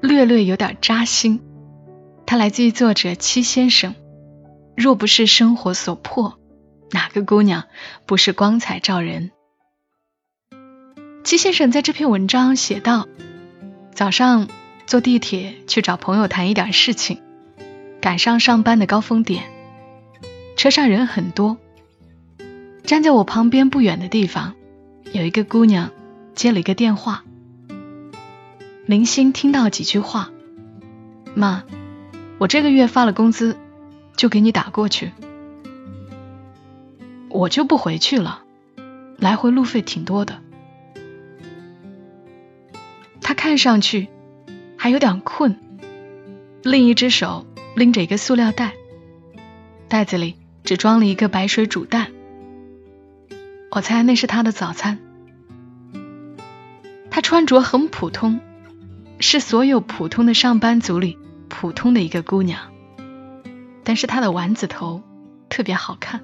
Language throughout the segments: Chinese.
略略有点扎心，它来自于作者七先生。若不是生活所迫，哪个姑娘不是光彩照人？七先生在这篇文章写道：早上坐地铁去找朋友谈一点事情，赶上上班的高峰点，车上人很多。站在我旁边不远的地方，有一个姑娘接了一个电话。零星听到几句话，妈，我这个月发了工资，就给你打过去。我就不回去了，来回路费挺多的。他看上去还有点困，另一只手拎着一个塑料袋，袋子里只装了一个白水煮蛋。我猜那是他的早餐。他穿着很普通。是所有普通的上班族里普通的一个姑娘，但是她的丸子头特别好看。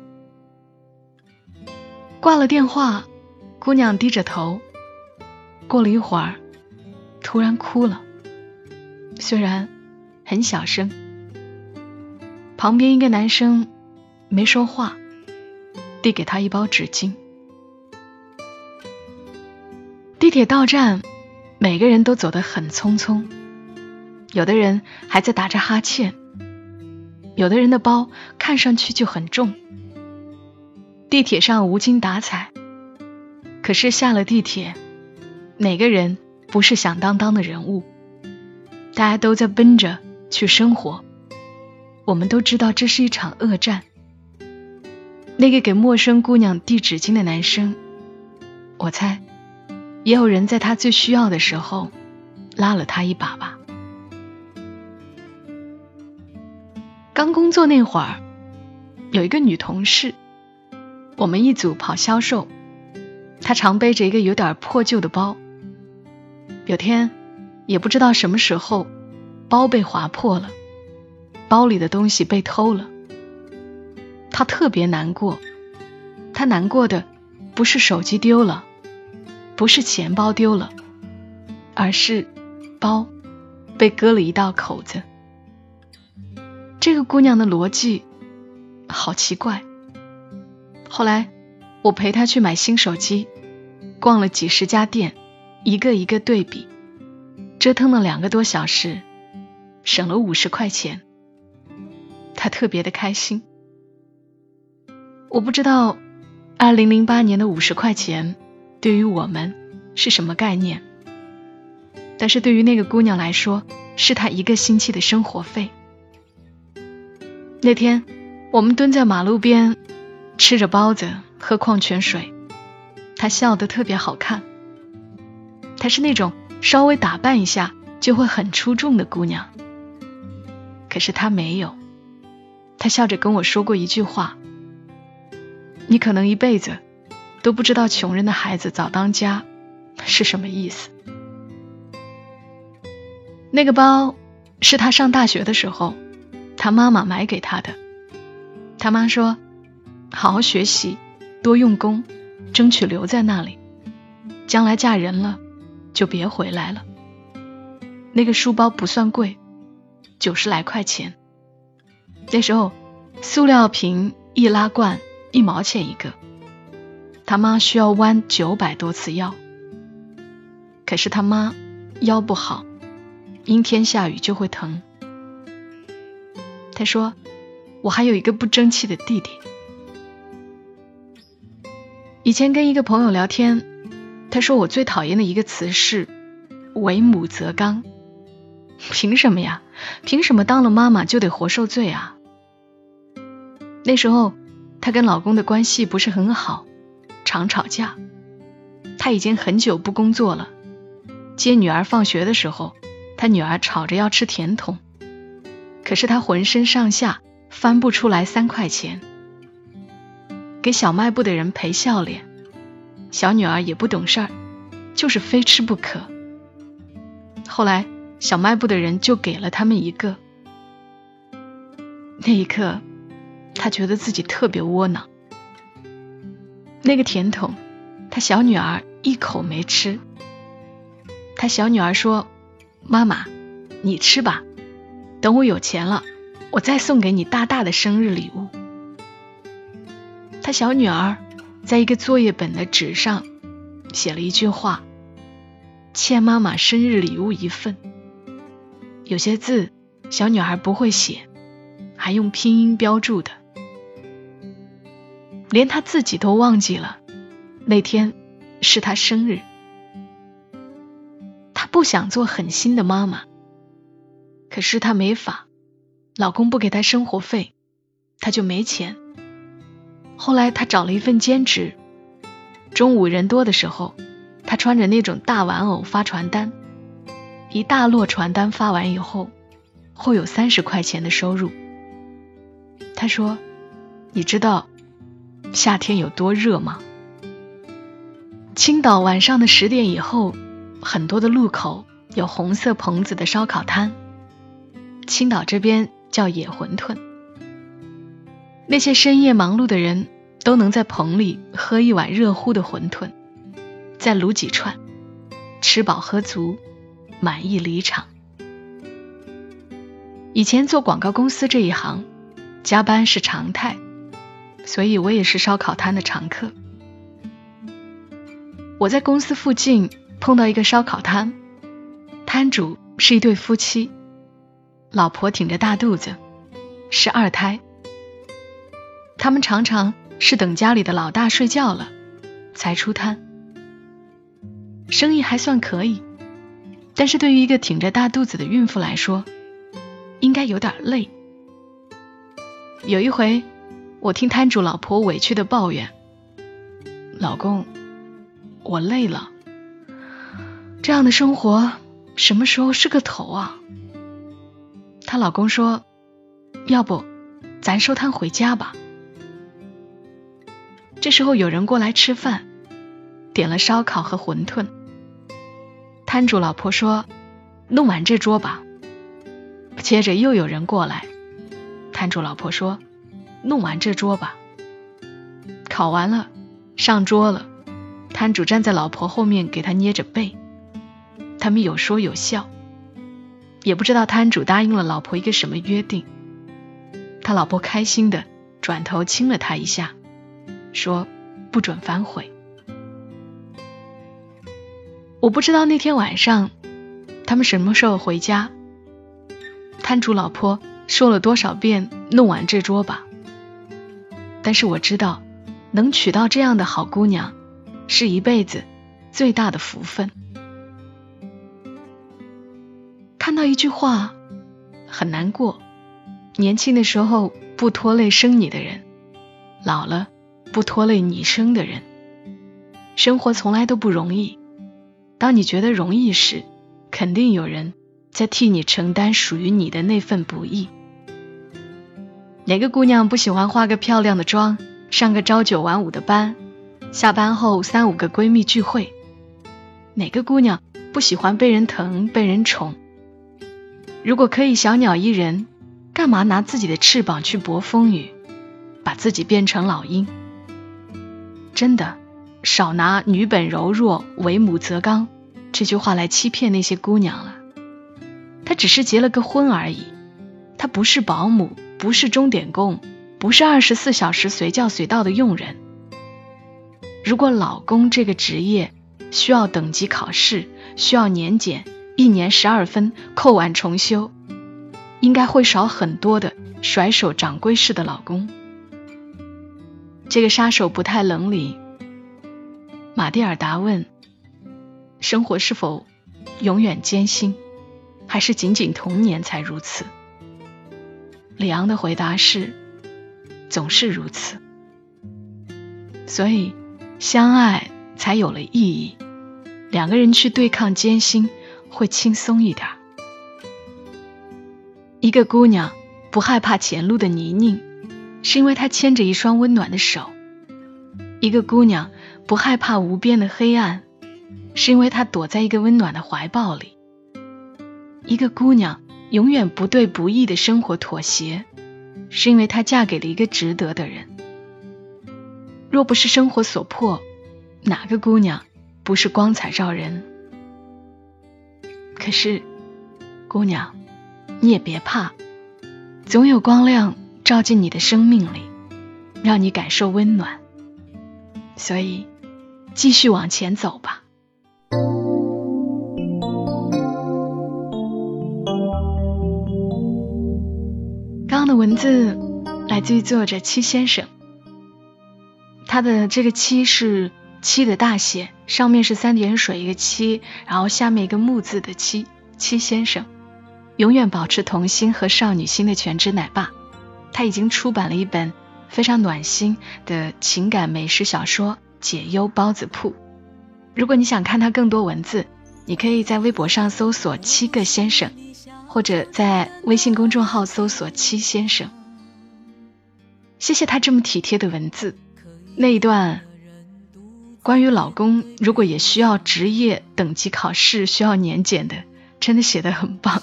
挂了电话，姑娘低着头，过了一会儿，突然哭了，虽然很小声。旁边一个男生没说话，递给她一包纸巾。地铁到站。每个人都走得很匆匆，有的人还在打着哈欠，有的人的包看上去就很重。地铁上无精打采，可是下了地铁，哪个人不是响当当的人物？大家都在奔着去生活，我们都知道这是一场恶战。那个给陌生姑娘递纸巾的男生，我猜。也有人在他最需要的时候拉了他一把吧。刚工作那会儿，有一个女同事，我们一组跑销售，她常背着一个有点破旧的包。有天，也不知道什么时候，包被划破了，包里的东西被偷了。她特别难过，她难过的不是手机丢了。不是钱包丢了，而是包被割了一道口子。这个姑娘的逻辑好奇怪。后来我陪她去买新手机，逛了几十家店，一个一个对比，折腾了两个多小时，省了五十块钱。她特别的开心。我不知道，二零零八年的五十块钱。对于我们是什么概念？但是对于那个姑娘来说，是她一个星期的生活费。那天，我们蹲在马路边，吃着包子，喝矿泉水，她笑得特别好看。她是那种稍微打扮一下就会很出众的姑娘。可是她没有，她笑着跟我说过一句话：“你可能一辈子。”都不知道穷人的孩子早当家是什么意思。那个包是他上大学的时候，他妈妈买给他的。他妈说：“好好学习，多用功，争取留在那里。将来嫁人了，就别回来了。”那个书包不算贵，九十来块钱。那时候，塑料瓶易拉罐一毛钱一个。他妈需要弯九百多次腰，可是他妈腰不好，阴天下雨就会疼。他说：“我还有一个不争气的弟弟。”以前跟一个朋友聊天，他说我最讨厌的一个词是“为母则刚”。凭什么呀？凭什么当了妈妈就得活受罪啊？那时候，她跟老公的关系不是很好，常吵架。他已经很久不工作了，接女儿放学的时候，他女儿吵着要吃甜筒，可是他浑身上下翻不出来三块钱。给小卖部的人赔笑脸，小女儿也不懂事儿，就是非吃不可。后来小卖部的人就给了他们一个，那一刻，他觉得自己特别窝囊。那个甜筒，她小女儿一口没吃。她小女儿说：“妈妈，你吃吧，等我有钱了，我再送给你大大的生日礼物。”他小女儿在一个作业本的纸上写了一句话：“欠妈妈生日礼物一份。”有些字小女孩不会写，还用拼音标注的，连她自己都忘记了那天是她生日。她不想做狠心的妈妈，可是她没法，老公不给她生活费，她就没钱。后来她找了一份兼职，中午人多的时候，她穿着那种大玩偶发传单，一大摞传单发完以后，会有三十块钱的收入。她说：“你知道夏天有多热吗？”青岛晚上的十点以后，很多的路口有红色棚子的烧烤摊，青岛这边叫野馄饨。那些深夜忙碌的人都能在棚里喝一碗热乎的馄饨，再卤几串，吃饱喝足，满意离场。以前做广告公司这一行，加班是常态，所以我也是烧烤摊的常客。我在公司附近碰到一个烧烤摊，摊主是一对夫妻，老婆挺着大肚子，是二胎。他们常常是等家里的老大睡觉了才出摊，生意还算可以，但是对于一个挺着大肚子的孕妇来说，应该有点累。有一回，我听摊主老婆委屈的抱怨：“老公，我累了，这样的生活什么时候是个头啊？”她老公说：“要不，咱收摊回家吧。”这时候有人过来吃饭，点了烧烤和馄饨。摊主老婆说：“弄完这桌吧。”接着又有人过来，摊主老婆说：“弄完这桌吧。”烤完了，上桌了。摊主站在老婆后面给他捏着背，他们有说有笑，也不知道摊主答应了老婆一个什么约定。他老婆开心的转头亲了他一下。说不准反悔。我不知道那天晚上他们什么时候回家。摊主老婆说了多少遍“弄完这桌吧”，但是我知道，能娶到这样的好姑娘，是一辈子最大的福分。看到一句话，很难过：年轻的时候不拖累生你的人，老了。不拖累你生的人，生活从来都不容易。当你觉得容易时，肯定有人在替你承担属于你的那份不易。哪个姑娘不喜欢化个漂亮的妆，上个朝九晚五的班，下班后三五个闺蜜聚会？哪个姑娘不喜欢被人疼、被人宠？如果可以小鸟依人，干嘛拿自己的翅膀去搏风雨，把自己变成老鹰？真的，少拿“女本柔弱，为母则刚”这句话来欺骗那些姑娘了。她只是结了个婚而已，她不是保姆，不是钟点工，不是二十四小时随叫随到的佣人。如果老公这个职业需要等级考试，需要年检，一年十二分扣完重修，应该会少很多的甩手掌柜式的老公。这个杀手不太冷里，马蒂尔达问：“生活是否永远艰辛，还是仅仅童年才如此？”李昂的回答是：“总是如此。”所以，相爱才有了意义。两个人去对抗艰辛。会轻松一点。一个姑娘不害怕前路的泥泞，是因为她牵着一双温暖的手；一个姑娘不害怕无边的黑暗，是因为她躲在一个温暖的怀抱里；一个姑娘永远不对不易的生活妥协，是因为她嫁给了一个值得的人。若不是生活所迫，哪个姑娘不是光彩照人？可是，姑娘，你也别怕，总有光亮照进你的生命里，让你感受温暖。所以，继续往前走吧。刚刚的文字来自于作者七先生，他的这个七是。七的大写，上面是三点水一个七，然后下面一个木字的七。七先生永远保持童心和少女心的全职奶爸，他已经出版了一本非常暖心的情感美食小说《解忧包子铺》。如果你想看他更多文字，你可以在微博上搜索“七个先生”，或者在微信公众号搜索“七先生”。谢谢他这么体贴的文字，那一段。关于老公，如果也需要职业等级考试，需要年检的，真的写的很棒。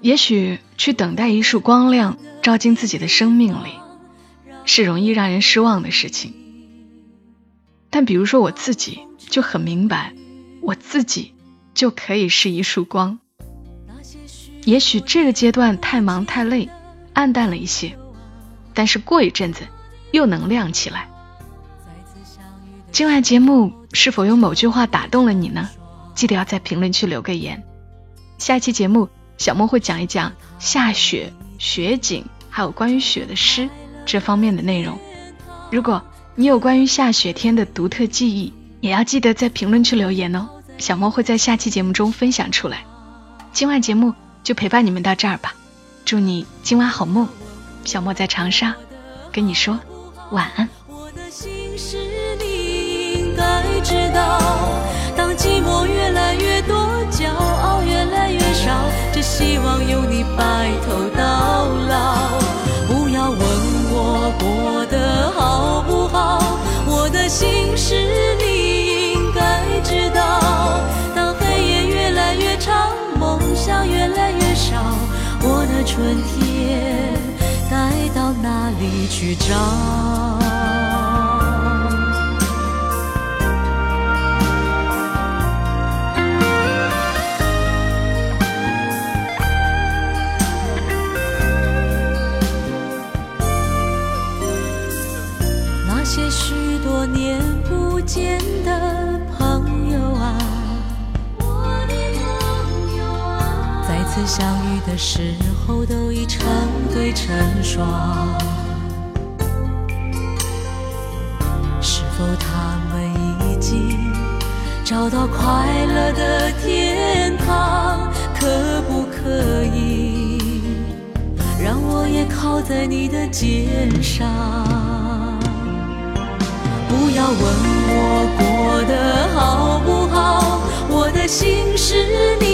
也许去等待一束光亮照进自己的生命里，是容易让人失望的事情。但比如说我自己就很明白，我自己就可以是一束光。也许这个阶段太忙太累，暗淡了一些，但是过一阵子又能亮起来。今晚节目是否有某句话打动了你呢？记得要在评论区留个言。下期节目，小莫会讲一讲下雪、雪景，还有关于雪的诗这方面的内容。如果你有关于下雪天的独特记忆，也要记得在评论区留言哦。小莫会在下期节目中分享出来。今晚节目就陪伴你们到这儿吧，祝你今晚好梦。小莫在长沙跟你说晚安。我的心事你应该知道，当寂寞越来越多，骄傲越来越少，只希望有你白头到老。不要问我过得好不好，我的心事春天该到哪里去找。那些许多年不见的次相遇的时候都已成对成双，是否他们已经找到快乐的天堂？可不可以让我也靠在你的肩上？不要问我过得好不好，我的心是你。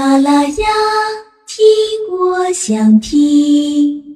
马拉雅，听我想听。